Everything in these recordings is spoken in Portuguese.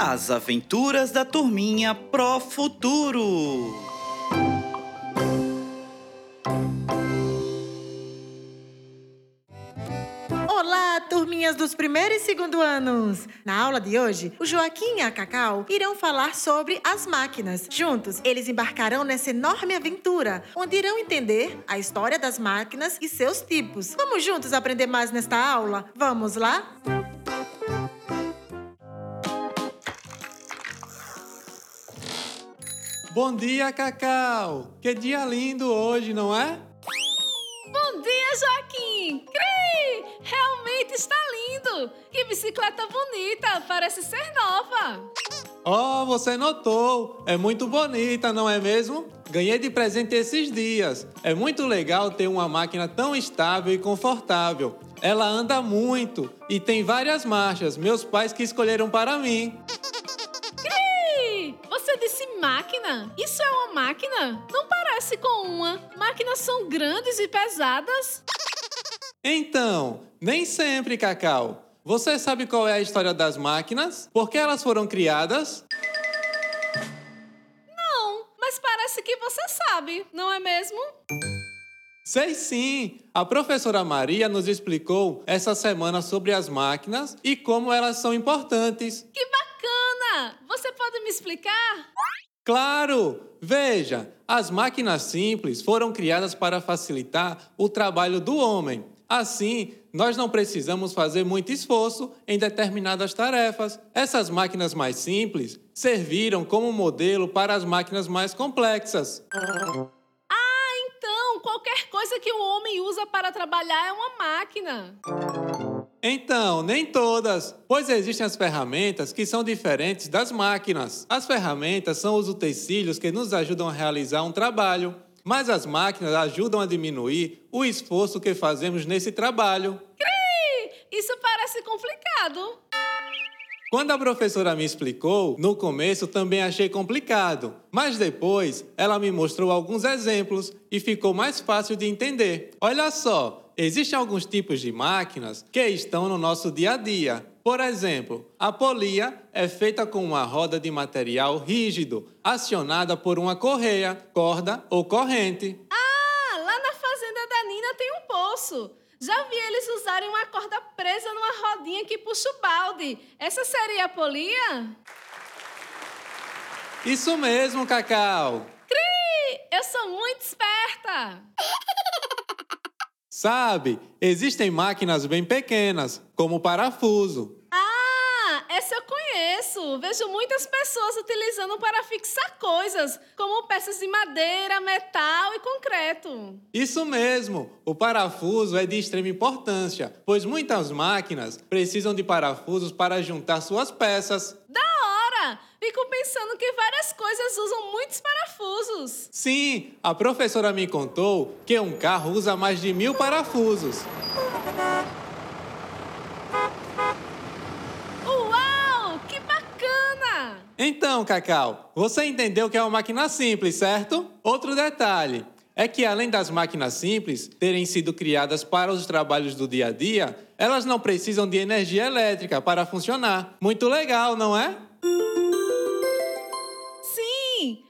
As aventuras da turminha Pro Futuro. Olá, turminhas dos primeiro e segundo anos! Na aula de hoje, o Joaquim e a Cacau irão falar sobre as máquinas. Juntos, eles embarcarão nessa enorme aventura, onde irão entender a história das máquinas e seus tipos. Vamos juntos aprender mais nesta aula? Vamos lá? Bom dia, Cacau! Que dia lindo hoje, não é? Bom dia, Joaquim! Cri! Realmente está lindo! Que bicicleta bonita! Parece ser nova! Oh, você notou! É muito bonita, não é mesmo? Ganhei de presente esses dias. É muito legal ter uma máquina tão estável e confortável. Ela anda muito e tem várias marchas. Meus pais que escolheram para mim. Máquina? Isso é uma máquina? Não parece com uma. Máquinas são grandes e pesadas. Então, nem sempre, Cacau. Você sabe qual é a história das máquinas? Por que elas foram criadas? Não, mas parece que você sabe, não é mesmo? Sei sim! A professora Maria nos explicou essa semana sobre as máquinas e como elas são importantes. Que bacana! Você pode me explicar? Claro! Veja, as máquinas simples foram criadas para facilitar o trabalho do homem. Assim, nós não precisamos fazer muito esforço em determinadas tarefas. Essas máquinas mais simples serviram como modelo para as máquinas mais complexas. Ah, então qualquer coisa que o homem usa para trabalhar é uma máquina. Então, nem todas, pois existem as ferramentas que são diferentes das máquinas. As ferramentas são os utensílios que nos ajudam a realizar um trabalho, mas as máquinas ajudam a diminuir o esforço que fazemos nesse trabalho. Isso parece complicado. Quando a professora me explicou, no começo também achei complicado, mas depois ela me mostrou alguns exemplos e ficou mais fácil de entender. Olha só, existem alguns tipos de máquinas que estão no nosso dia a dia. Por exemplo, a polia é feita com uma roda de material rígido, acionada por uma correia, corda ou corrente. Ah, lá na fazenda da Nina tem um poço. Já vi eles usarem uma corda presa numa rodinha que puxa o balde. Essa seria a polia? Isso mesmo, Cacau! Cri! Eu sou muito esperta! Sabe, existem máquinas bem pequenas, como o parafuso. Ah, essa eu conheço. Vejo muitas pessoas utilizando para fixar coisas, como peças de madeira, metal e concreto. Isso mesmo! O parafuso é de extrema importância, pois muitas máquinas precisam de parafusos para juntar suas peças. Fico pensando que várias coisas usam muitos parafusos. Sim, a professora me contou que um carro usa mais de mil parafusos. Uau! Que bacana! Então, Cacau, você entendeu que é uma máquina simples, certo? Outro detalhe é que, além das máquinas simples terem sido criadas para os trabalhos do dia a dia, elas não precisam de energia elétrica para funcionar. Muito legal, não é?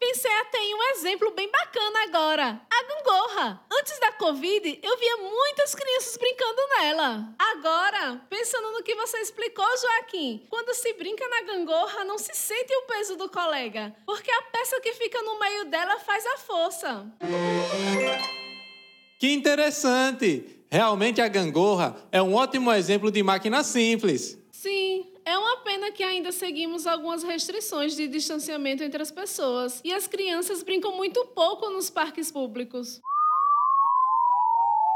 Sim, pensei até em um exemplo bem bacana agora. A gangorra. Antes da Covid, eu via muitas crianças brincando nela. Agora, pensando no que você explicou, Joaquim, quando se brinca na gangorra, não se sente o peso do colega, porque a peça que fica no meio dela faz a força. Que interessante! Realmente a gangorra é um ótimo exemplo de máquina simples. Sim, é uma pena que ainda seguimos algumas restrições de distanciamento entre as pessoas e as crianças brincam muito pouco nos parques públicos.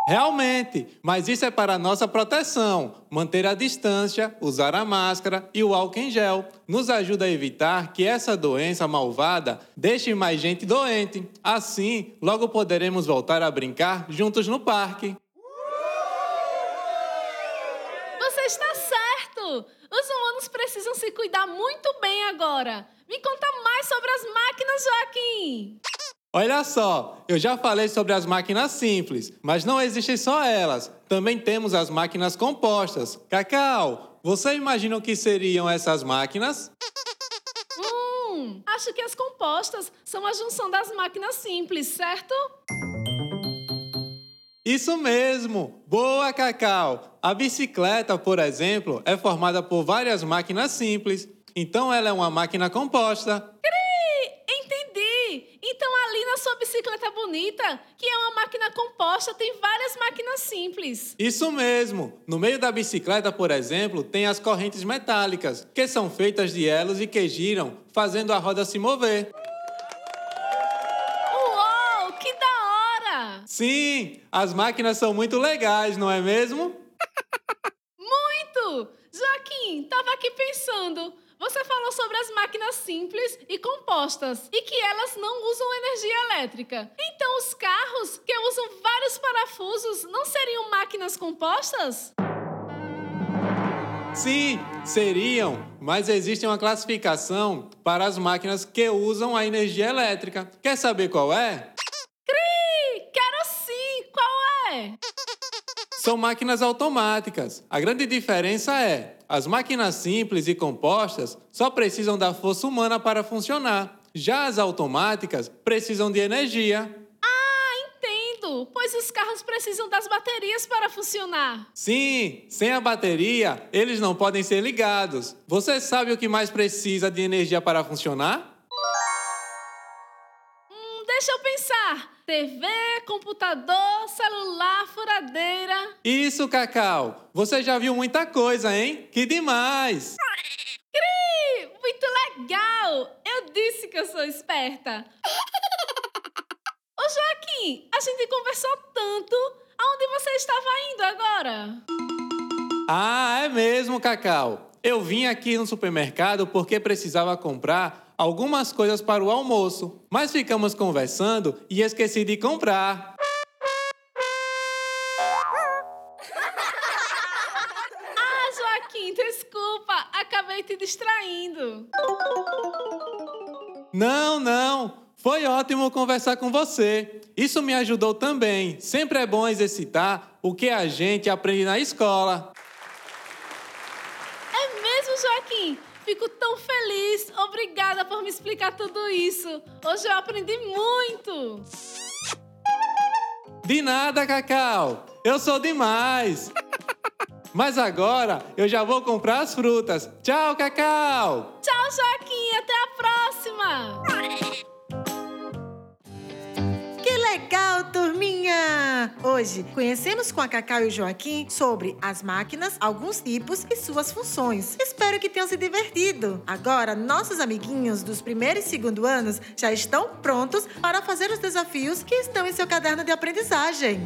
Realmente, mas isso é para nossa proteção. Manter a distância, usar a máscara e o álcool em gel nos ajuda a evitar que essa doença malvada deixe mais gente doente. Assim, logo poderemos voltar a brincar juntos no parque. Você está certo! Os humanos precisam se cuidar muito bem agora. Me conta mais sobre as máquinas, Joaquim! Olha só, eu já falei sobre as máquinas simples, mas não existem só elas. Também temos as máquinas compostas. Cacau, você imagina o que seriam essas máquinas? Hum, acho que as compostas são a junção das máquinas simples, certo? Isso mesmo! Boa, Cacau! A bicicleta, por exemplo, é formada por várias máquinas simples, então ela é uma máquina composta. Cri! Entendi! Então ali na sua bicicleta bonita, que é uma máquina composta, tem várias máquinas simples. Isso mesmo! No meio da bicicleta, por exemplo, tem as correntes metálicas, que são feitas de elos e que giram, fazendo a roda se mover. Uou, que da hora! Sim, as máquinas são muito legais, não é mesmo? Muito! Joaquim, tava aqui pensando. Você falou sobre as máquinas simples e compostas e que elas não usam energia elétrica. Então, os carros que usam vários parafusos não seriam máquinas compostas? Sim, seriam, mas existe uma classificação para as máquinas que usam a energia elétrica. Quer saber qual é? Cri! Quero sim! Qual é? São máquinas automáticas. A grande diferença é: as máquinas simples e compostas só precisam da força humana para funcionar. Já as automáticas precisam de energia. Ah, entendo! Pois os carros precisam das baterias para funcionar. Sim, sem a bateria, eles não podem ser ligados. Você sabe o que mais precisa de energia para funcionar? TV, computador, celular, furadeira. Isso, Cacau. Você já viu muita coisa, hein? Que demais! Cri! Muito legal! Eu disse que eu sou esperta. Ô Joaquim, a gente conversou tanto. Aonde você estava indo agora? Ah, é mesmo, Cacau. Eu vim aqui no supermercado porque precisava comprar algumas coisas para o almoço, mas ficamos conversando e esqueci de comprar. Ah, Joaquim, desculpa. Acabei te distraindo. Não, não. Foi ótimo conversar com você. Isso me ajudou também. Sempre é bom exercitar o que a gente aprende na escola. É mesmo, Joaquim? Fico tão feliz. Obrigada por me explicar tudo isso. Hoje eu aprendi muito. De nada, Cacau. Eu sou demais. Mas agora eu já vou comprar as frutas. Tchau, Cacau. Tchau, Joaquim. Até a próxima. Legal, turminha! Hoje conhecemos com a Cacau e o Joaquim sobre as máquinas, alguns tipos e suas funções. Espero que tenham se divertido. Agora, nossos amiguinhos dos primeiro e segundo anos já estão prontos para fazer os desafios que estão em seu caderno de aprendizagem.